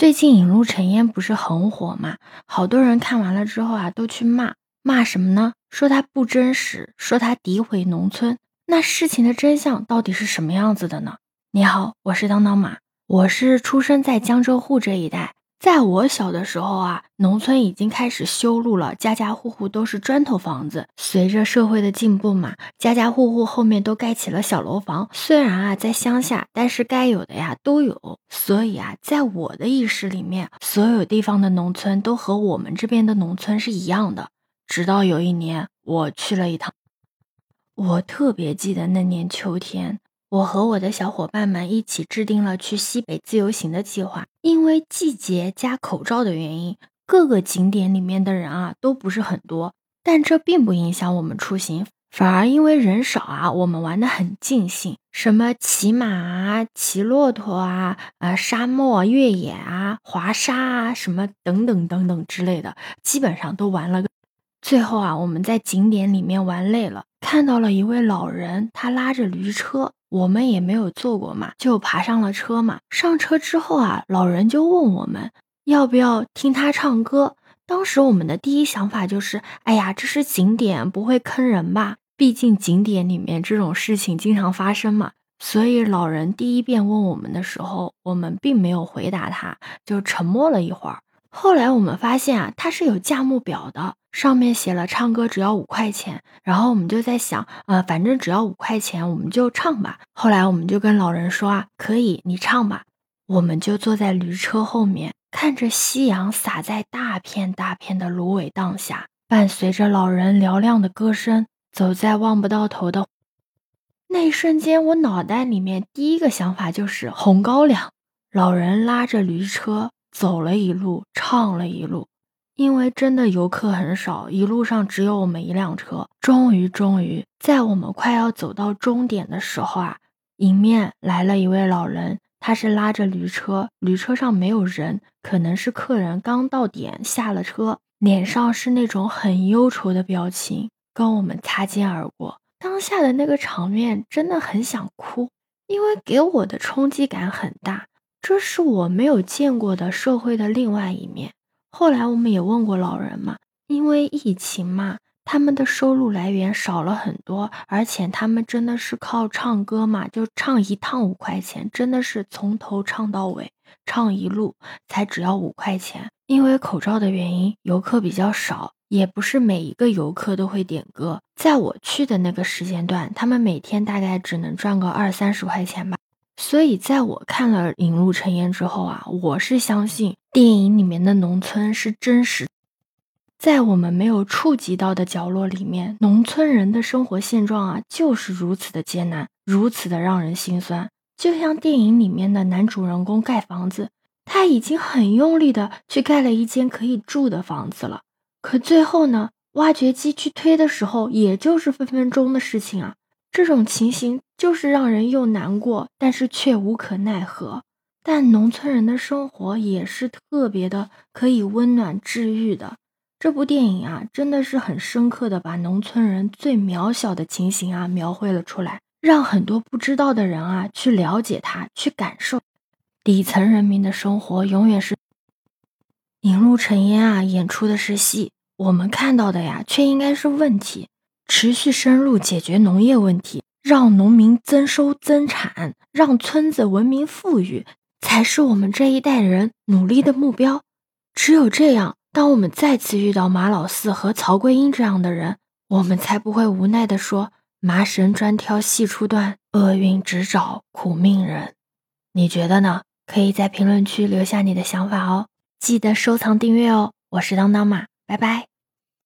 最近《引路成烟》不是很火吗？好多人看完了之后啊，都去骂，骂什么呢？说它不真实，说它诋毁农村。那事情的真相到底是什么样子的呢？你好，我是当当马，我是出生在江浙沪这一带。在我小的时候啊，农村已经开始修路了，家家户户都是砖头房子。随着社会的进步嘛，家家户户后面都盖起了小楼房。虽然啊在乡下，但是该有的呀都有。所以啊，在我的意识里面，所有地方的农村都和我们这边的农村是一样的。直到有一年，我去了一趟，我特别记得那年秋天。我和我的小伙伴们一起制定了去西北自由行的计划。因为季节加口罩的原因，各个景点里面的人啊都不是很多，但这并不影响我们出行，反而因为人少啊，我们玩的很尽兴。什么骑马啊、骑骆驼啊、啊沙漠越野啊、滑沙啊，什么等等等等之类的，基本上都玩了个。最后啊，我们在景点里面玩累了，看到了一位老人，他拉着驴车。我们也没有坐过嘛，就爬上了车嘛。上车之后啊，老人就问我们要不要听他唱歌。当时我们的第一想法就是，哎呀，这是景点，不会坑人吧？毕竟景点里面这种事情经常发生嘛。所以老人第一遍问我们的时候，我们并没有回答他，就沉默了一会儿。后来我们发现啊，它是有价目表的，上面写了唱歌只要五块钱。然后我们就在想，呃，反正只要五块钱，我们就唱吧。后来我们就跟老人说啊，可以，你唱吧。我们就坐在驴车后面，看着夕阳洒在大片大片的芦苇荡下，伴随着老人嘹亮的歌声，走在望不到头的那一瞬间，我脑袋里面第一个想法就是红高粱。老人拉着驴车。走了一路，唱了一路，因为真的游客很少，一路上只有我们一辆车。终于，终于在我们快要走到终点的时候啊，迎面来了一位老人，他是拉着驴车，驴车上没有人，可能是客人刚到点下了车，脸上是那种很忧愁的表情，跟我们擦肩而过。当下的那个场面真的很想哭，因为给我的冲击感很大。这是我没有见过的社会的另外一面。后来我们也问过老人嘛，因为疫情嘛，他们的收入来源少了很多，而且他们真的是靠唱歌嘛，就唱一趟五块钱，真的是从头唱到尾，唱一路才只要五块钱。因为口罩的原因，游客比较少，也不是每一个游客都会点歌。在我去的那个时间段，他们每天大概只能赚个二三十块钱吧。所以，在我看了《引路成烟》之后啊，我是相信电影里面的农村是真实，在我们没有触及到的角落里面，农村人的生活现状啊，就是如此的艰难，如此的让人心酸。就像电影里面的男主人公盖房子，他已经很用力的去盖了一间可以住的房子了，可最后呢，挖掘机去推的时候，也就是分分钟的事情啊。这种情形就是让人又难过，但是却无可奈何。但农村人的生活也是特别的，可以温暖治愈的。这部电影啊，真的是很深刻的把农村人最渺小的情形啊描绘了出来，让很多不知道的人啊去了解他，去感受底层人民的生活。永远是引路成烟啊，演出的是戏，我们看到的呀，却应该是问题。持续深入解决农业问题，让农民增收增产，让村子文明富裕，才是我们这一代人努力的目标。只有这样，当我们再次遇到马老四和曹桂英这样的人，我们才不会无奈地说：“麻绳专挑细处断，厄运只找苦命人。”你觉得呢？可以在评论区留下你的想法哦。记得收藏订阅哦。我是当当马，拜拜。